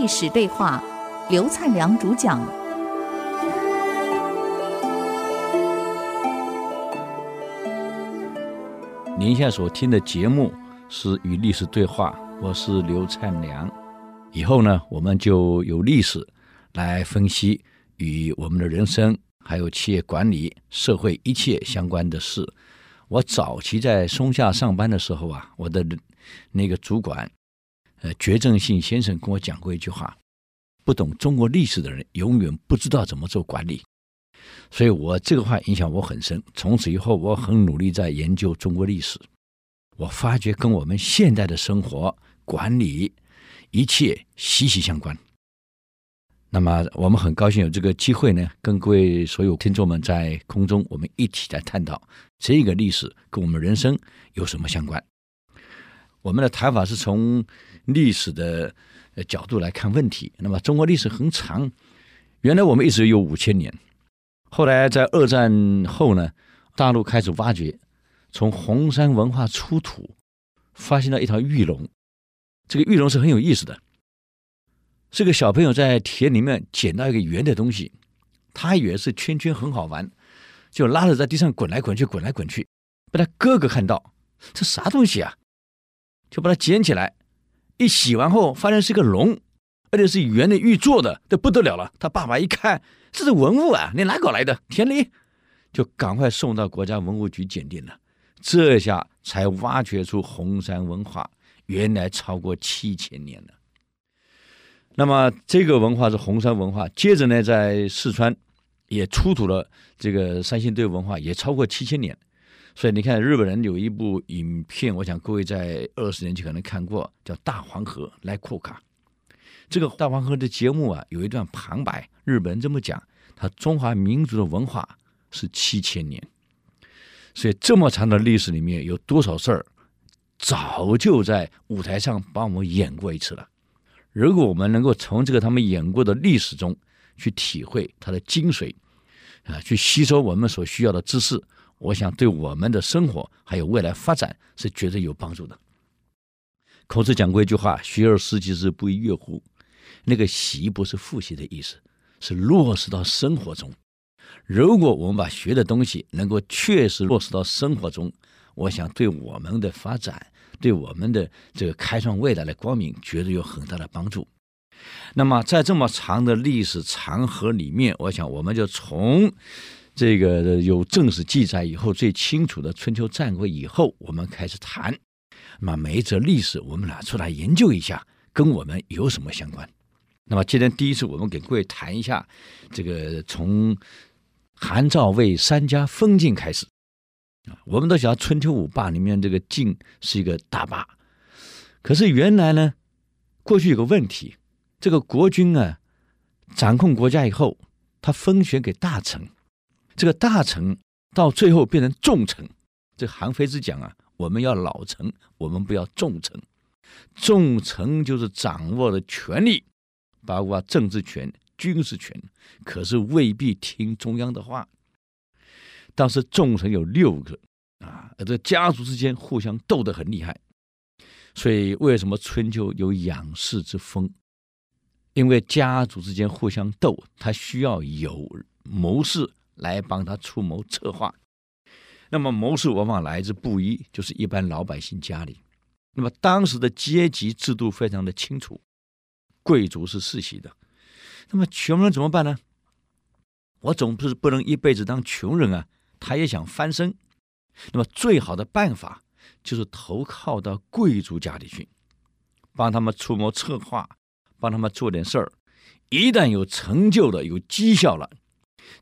历史对话，刘灿良主讲。您现在所听的节目是《与历史对话》，我是刘灿良。以后呢，我们就有历史来分析与我们的人生、还有企业管理、社会一切相关的事。我早期在松下上班的时候啊，我的那个主管，呃，绝正信先生跟我讲过一句话：不懂中国历史的人，永远不知道怎么做管理。所以我这个话影响我很深。从此以后，我很努力在研究中国历史。我发觉跟我们现代的生活管理一切息息相关。那么，我们很高兴有这个机会呢，跟各位所有听众们在空中，我们一起来探讨这个历史跟我们人生有什么相关。我们的谈法是从历史的角度来看问题。那么，中国历史很长，原来我们一直有五千年，后来在二战后呢，大陆开始挖掘，从红山文化出土，发现了一条玉龙，这个玉龙是很有意思的。这个小朋友在田里面捡到一个圆的东西，他以为是圈圈很好玩，就拉着在地上滚来滚去，滚来滚去。被他哥哥看到，这啥东西啊？就把它捡起来，一洗完后发现是个龙，而且是圆的玉做的，这不得了了。他爸爸一看，这是文物啊，你哪搞来的？田里，就赶快送到国家文物局鉴定了。这下才挖掘出红山文化，原来超过七千年了。那么这个文化是红山文化，接着呢，在四川也出土了这个三星堆文化，也超过七千年。所以你看，日本人有一部影片，我想各位在二十年前可能看过，叫《大黄河来库卡》。这个大黄河的节目啊，有一段旁白，日本人这么讲：他中华民族的文化是七千年。所以这么长的历史里面，有多少事儿，早就在舞台上帮我们演过一次了。如果我们能够从这个他们演过的历史中去体会它的精髓，啊，去吸收我们所需要的知识，我想对我们的生活还有未来发展是绝对有帮助的。孔子讲过一句话：“学而时习之，不亦说乎？”那个“习”不是复习的意思，是落实到生活中。如果我们把学的东西能够确实落实到生活中，我想对我们的发展。对我们的这个开创未来的光明，绝对有很大的帮助。那么，在这么长的历史长河里面，我想我们就从这个有正史记载以后最清楚的春秋战国以后，我们开始谈。那么，每一则历史我们拿出来研究一下，跟我们有什么相关？那么，今天第一次我们给各位谈一下这个从韩赵魏三家分晋开始啊。我们都晓得春秋五霸里面这个晋是一个大霸，可是原来呢，过去有个问题，这个国君啊，掌控国家以后，他分权给大臣，这个大臣到最后变成重臣。这韩非子讲啊，我们要老臣，我们不要重臣。重臣就是掌握了权力，包括政治权、军事权，可是未必听中央的话。当时重臣有六个啊，这家族之间互相斗得很厉害，所以为什么春秋有养士之风？因为家族之间互相斗，他需要有谋士来帮他出谋策划。那么谋士往往来自布衣，就是一般老百姓家里。那么当时的阶级制度非常的清楚，贵族是世袭的，那么穷人怎么办呢？我总不是不能一辈子当穷人啊。他也想翻身，那么最好的办法就是投靠到贵族家里去，帮他们出谋策划，帮他们做点事儿。一旦有成就了，有绩效了，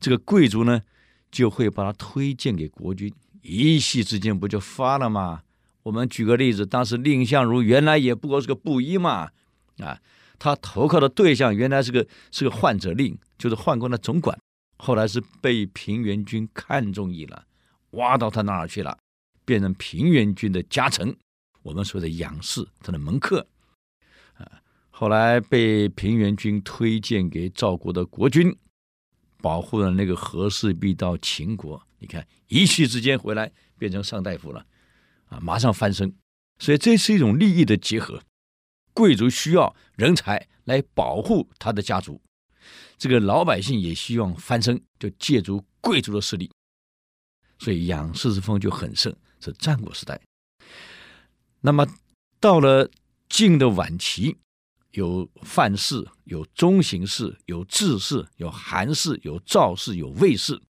这个贵族呢就会把他推荐给国君，一夕之间不就发了吗？我们举个例子，当时蔺相如原来也不过是个布衣嘛，啊，他投靠的对象原来是个是个宦者令，就是宦官的总管。后来是被平原君看中意了，挖到他那儿去了，变成平原君的家臣，我们说的养士，他的门客。啊，后来被平原君推荐给赵国的国君，保护了那个和氏璧到秦国。你看，一气之间回来变成上大夫了，啊，马上翻身。所以这是一种利益的结合，贵族需要人才来保护他的家族。这个老百姓也希望翻身，就借助贵族的势力，所以养士之风就很盛，是战国时代。那么到了晋的晚期，有范氏，有中行氏，有智氏，有韩氏，有赵氏，有魏氏，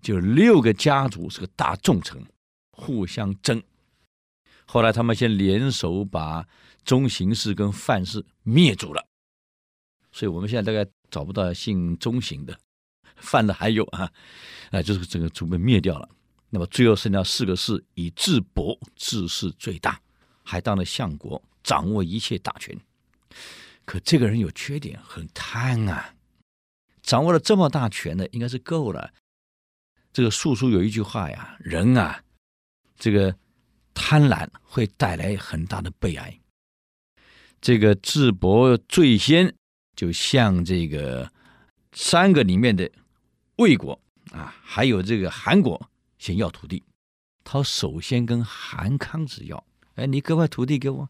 就六个家族是个大重臣，互相争。后来他们先联手把中行氏跟范氏灭族了，所以我们现在大概找不到姓中行的，范的还有啊，啊，就是整个族被灭掉了。那么最后剩下四个氏，以智伯智氏最大，还当了相国，掌握一切大权。可这个人有缺点，很贪啊，掌握了这么大权的，应该是够了。这个《素书》有一句话呀，人啊，这个。贪婪会带来很大的悲哀。这个智伯最先就向这个三个里面的魏国啊，还有这个韩国先要土地。他首先跟韩康子要：“哎，你割块土地给我，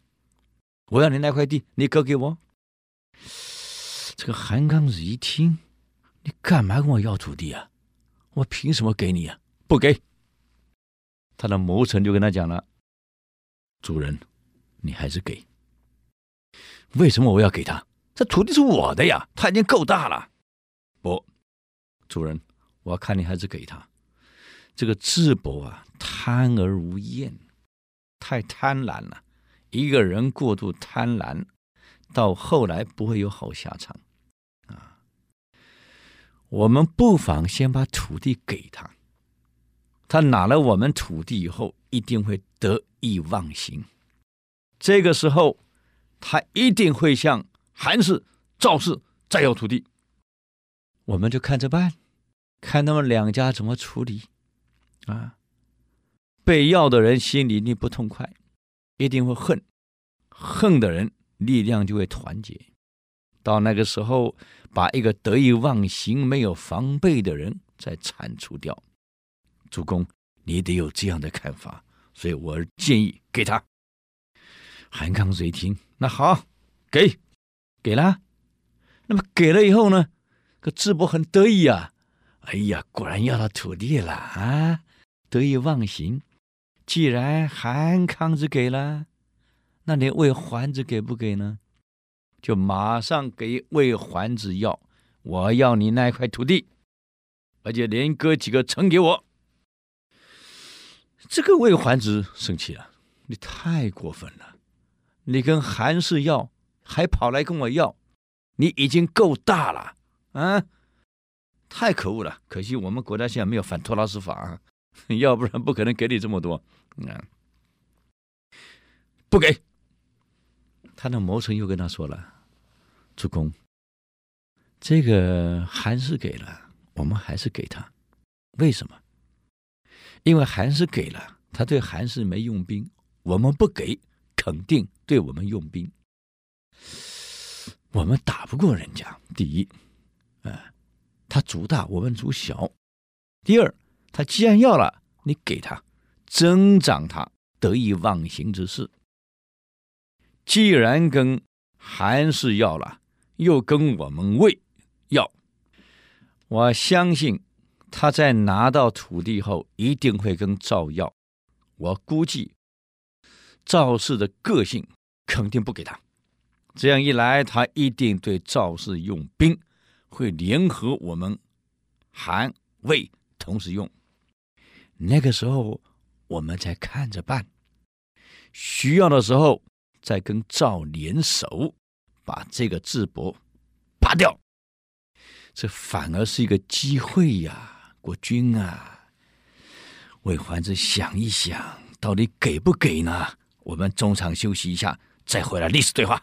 我要你那块地，你割给我。”这个韩刚子一听：“你干嘛跟我要土地啊？我凭什么给你啊？不给。”他的谋臣就跟他讲了。主人，你还是给？为什么我要给他？这土地是我的呀，他已经够大了。不，主人，我看你还是给他。这个智伯啊，贪而无厌，太贪婪了。一个人过度贪婪，到后来不会有好下场啊。我们不妨先把土地给他。他拿了我们土地以后，一定会得意忘形。这个时候，他一定会向韩氏、赵氏再要土地。我们就看着办，看他们两家怎么处理。啊，被要的人心里你不痛快，一定会恨；恨的人力量就会团结。到那个时候，把一个得意忘形、没有防备的人再铲除掉。主公，你得有这样的看法，所以我建议给他。韩康子一听，那好，给，给了。那么给了以后呢，这智伯很得意啊，哎呀，果然要到土地了啊，得意忘形。既然韩康子给了，那你魏桓子给不给呢？就马上给魏桓子要，我要你那一块土地，而且连割几个城给我。这个魏桓子生气了，你太过分了！你跟韩氏要，还跑来跟我要，你已经够大了啊！太可恶了！可惜我们国家现在没有反托拉斯法啊，要不然不可能给你这么多。嗯，不给。他的谋臣又跟他说了：“主公，这个韩氏给了，我们还是给他，为什么？”因为韩氏给了，他对韩氏没用兵，我们不给，肯定对我们用兵。我们打不过人家。第一，啊，他族大，我们族小。第二，他既然要了，你给他，增长他得意忘形之事。既然跟韩氏要了，又跟我们魏要，我相信。他在拿到土地后，一定会跟赵要。我估计赵氏的个性肯定不给他。这样一来，他一定对赵氏用兵，会联合我们韩魏同时用。那个时候，我们再看着办。需要的时候，再跟赵联手，把这个智伯拔掉。这反而是一个机会呀。国君啊，魏桓子想一想，到底给不给呢？我们中场休息一下，再回来历史对话。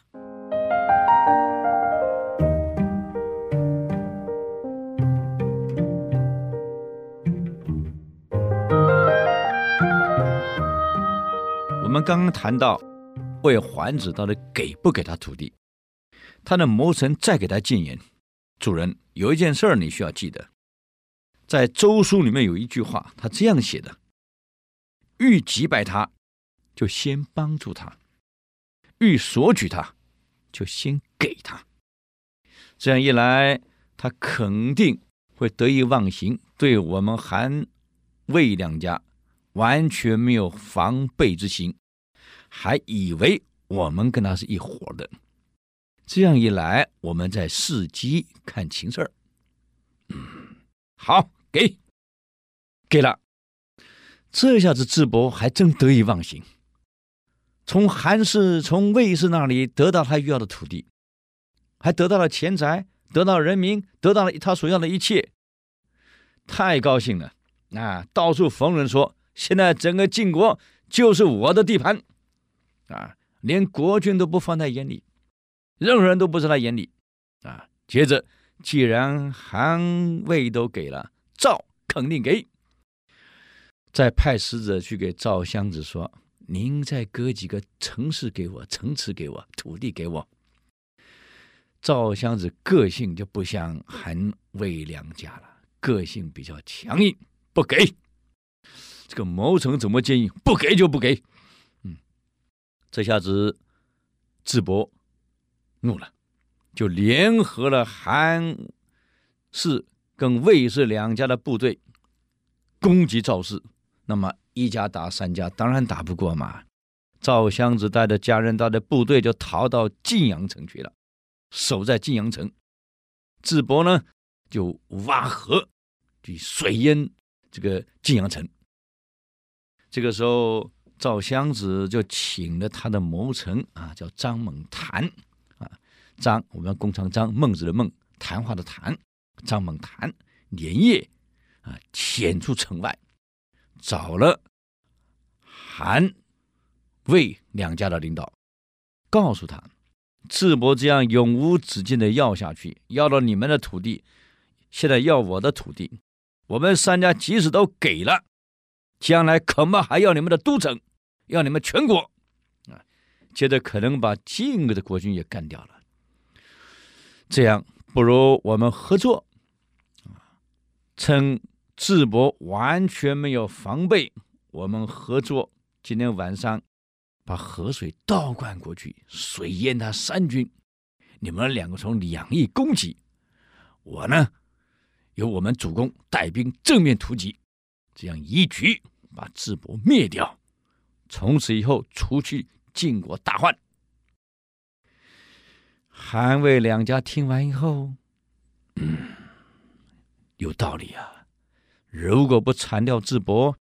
我们刚刚谈到魏桓子到底给不给他土地，他的谋臣再给他进言：主人，有一件事儿你需要记得。在《周书》里面有一句话，他这样写的：“欲击败他，就先帮助他；欲索取他，就先给他。这样一来，他肯定会得意忘形，对我们韩魏两家完全没有防备之心，还以为我们跟他是一伙的。这样一来，我们再伺机看情势儿。嗯，好，给，给了。这下子智伯还真得意忘形，从韩氏、从魏氏那里得到他要的土地，还得到了钱财，得到人民，得到了他所要的一切，太高兴了！啊，到处逢人说，现在整个晋国就是我的地盘，啊，连国君都不放在眼里，任何人都不在他眼里，啊。接着，既然韩魏都给了，赵肯定给。再派使者去给赵襄子说：“您再割几个城市给我，城池给我，土地给我。”赵襄子个性就不像韩魏两家了，个性比较强硬，不给。这个谋臣怎么建议？不给就不给。这下子智伯怒了，就联合了韩氏跟魏氏两家的部队攻击赵氏。那么一家打三家，当然打不过嘛。赵襄子带着家人、带着部队就逃到晋阳城去了，守在晋阳城。智伯呢，就挖河去水淹这个晋阳城。这个时候，赵襄子就请了他的谋臣啊，叫张猛谈啊，张我们弓长张，孟子的孟，谈话的谈，张猛谈连夜啊潜出城外。找了韩、魏两家的领导，告诉他：智伯这样永无止境的要下去，要了你们的土地，现在要我的土地，我们三家即使都给了，将来恐怕还要你们的都城，要你们全国啊！接着可能把晋国的国君也干掉了。这样不如我们合作啊，称。智伯完全没有防备，我们合作。今天晚上把河水倒灌过去，水淹他三军。你们两个从两翼攻击，我呢，由我们主公带兵正面突击，这样一举把智伯灭掉。从此以后，除去晋国大患。韩魏两家听完以后，嗯，有道理啊。如果不铲掉智伯，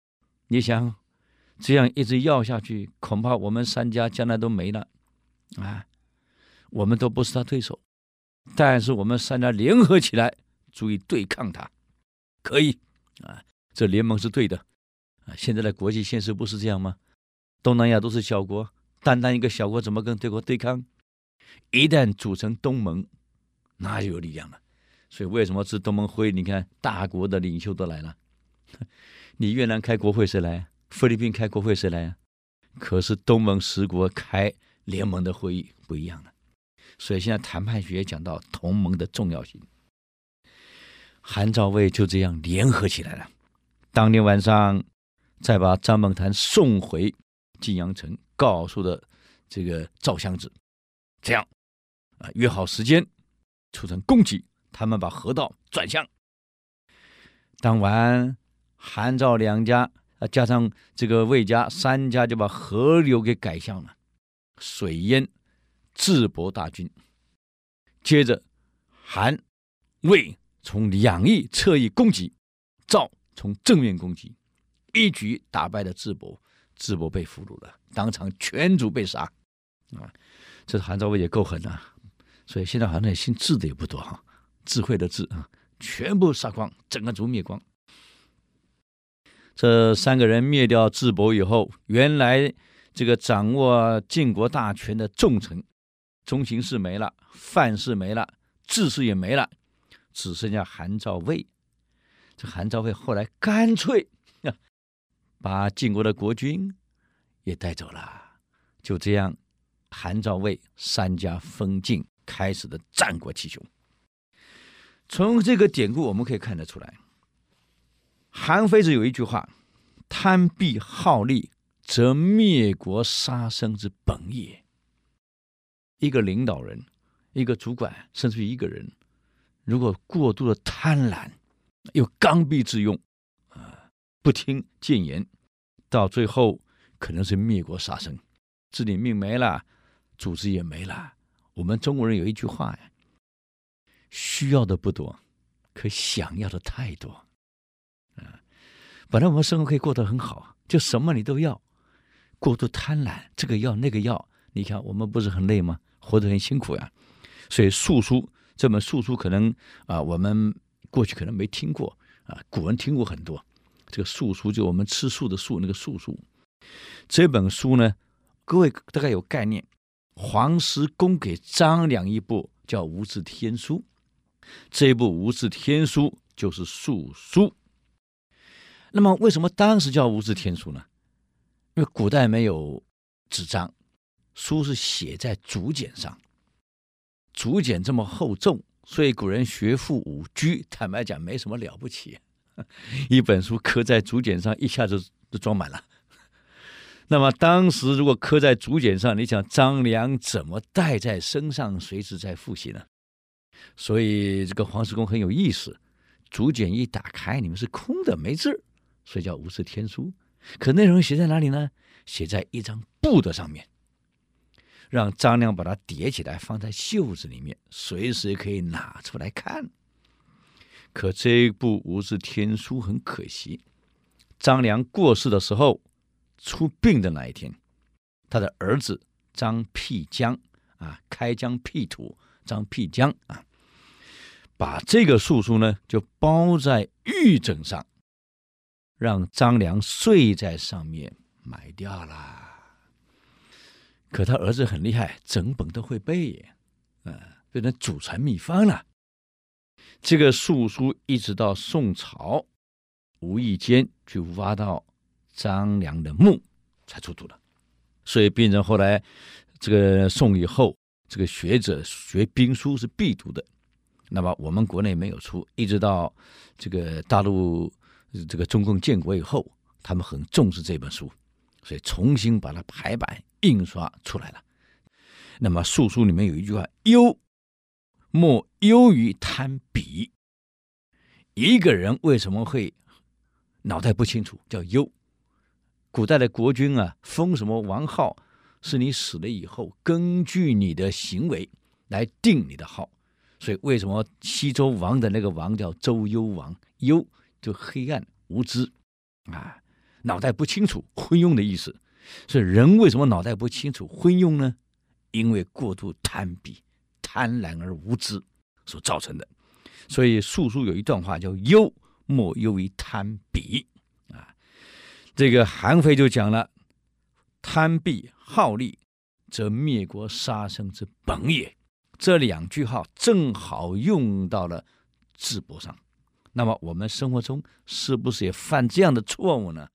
你想这样一直要下去，恐怕我们三家将来都没了啊！我们都不是他对手，但是我们三家联合起来，足以对抗他，可以啊！这联盟是对的啊！现在的国际现实不是这样吗？东南亚都是小国，单单一个小国怎么跟对国对抗？一旦组成东盟，那就有力量了。所以为什么是东盟会？你看大国的领袖都来了，你越南开国会谁来？菲律宾开国会谁来？可是东盟十国开联盟的会议不一样了。所以现在谈判学讲到同盟的重要性。韩赵魏就这样联合起来了。当天晚上，再把张猛谈送回晋阳城，告诉的这个赵襄子，这样啊，约好时间，促成攻击。他们把河道转向。当晚，韩赵两家啊，加上这个魏家三家，就把河流给改向了，水淹智伯大军。接着，韩魏从两翼侧翼攻击，赵从正面攻击，一举打败了智伯。智伯被俘虏了，当场全族被杀。啊，这韩赵魏也够狠啊！所以现在好像姓智的也不多哈。智慧的智啊，全部杀光，整个族灭光。这三个人灭掉智伯以后，原来这个掌握晋国大权的重臣，中行氏没了，范氏没了，智氏也没了，只剩下韩赵魏。这韩赵魏后来干脆把晋国的国君也带走了。就这样，韩赵魏三家分晋，开始的战国七雄。从这个典故，我们可以看得出来，韩非子有一句话：“贪裨好利，则灭国杀生之本也。”一个领导人、一个主管，甚至于一个人，如果过度的贪婪，又刚愎自用，不听谏言，到最后可能是灭国杀生，自己命没了，组织也没了。我们中国人有一句话呀，需要的不多，可想要的太多。啊，本来我们生活可以过得很好，就什么你都要，过度贪婪，这个要那个要，你看我们不是很累吗？活得很辛苦呀。所以《素书》这本素书可能啊，我们过去可能没听过啊，古人听过很多。这个素书就我们吃素的素，那个素书。这本书呢，各位大概有概念。黄石公给张良一部叫《无字天书》，这一部《无字天书》就是素书。那么为什么当时叫无字天书呢？因为古代没有纸张，书是写在竹简上。竹简这么厚重，所以古人学富五车，坦白讲没什么了不起。一本书刻在竹简上，一下子就装满了。那么当时如果刻在竹简上，你想张良怎么带在身上，随时在复习呢？所以这个黄石公很有意思，竹简一打开，里面是空的，没字，所以叫无字天书。可内容写在哪里呢？写在一张布的上面。让张良把它叠起来，放在袖子里面，随时可以拿出来看。可这一部《无字天书》很可惜，张良过世的时候，出殡的那一天，他的儿子张辟疆啊，开疆辟土，张辟疆啊，把这个素书呢就包在玉枕上，让张良睡在上面，埋掉了。可他儿子很厉害，整本都会背，啊、变成祖传秘方了。这个素书一直到宋朝，无意间去挖到张良的墓，才出土的。所以变成后来这个宋以后，这个学者学兵书是必读的。那么我们国内没有出，一直到这个大陆这个中共建国以后，他们很重视这本书。所以重新把它排版印刷出来了。那么素书里面有一句话：“忧莫忧于贪鄙。”一个人为什么会脑袋不清楚？叫忧。古代的国君啊，封什么王号，是你死了以后，根据你的行为来定你的号。所以为什么西周王的那个王叫周幽王？幽就黑暗无知啊。脑袋不清楚，昏庸的意思。所以人为什么脑袋不清楚、昏庸呢？因为过度贪鄙、贪婪而无知所造成的。所以素书有一段话叫“忧莫忧于贪鄙”啊。这个韩非就讲了：“贪鄙好利，则灭国杀生之本也。”这两句话正好用到了智伯上。那么我们生活中是不是也犯这样的错误呢？